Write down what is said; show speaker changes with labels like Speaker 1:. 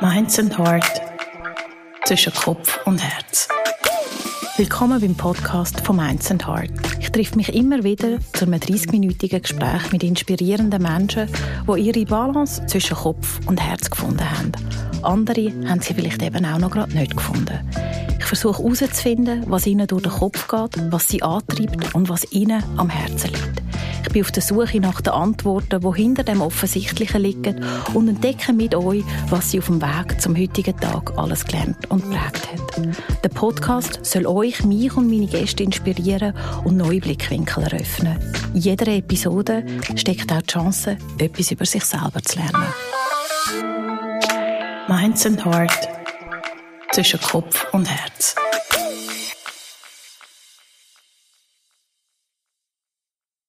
Speaker 1: Minds and Heart zwischen Kopf und Herz. Willkommen beim Podcast von Minds and Heart. Ich treffe mich immer wieder zu einem 30-minütigen Gespräch mit inspirierenden Menschen, die ihre Balance zwischen Kopf und Herz gefunden haben. Andere haben sie vielleicht eben auch noch gerade nicht gefunden. Ich versuche herauszufinden, was ihnen durch den Kopf geht, was sie antreibt und was ihnen am Herzen liegt. Ich bin auf der Suche nach den Antworten, die hinter dem Offensichtlichen liegen und entdecke mit euch, was sie auf dem Weg zum heutigen Tag alles gelernt und prägt hat. Der Podcast soll euch, mich und meine Gäste inspirieren und neue Blickwinkel eröffnen. In jeder Episode steckt auch die Chance, etwas über sich selber zu lernen. Minds and Heart zwischen Kopf und Herz.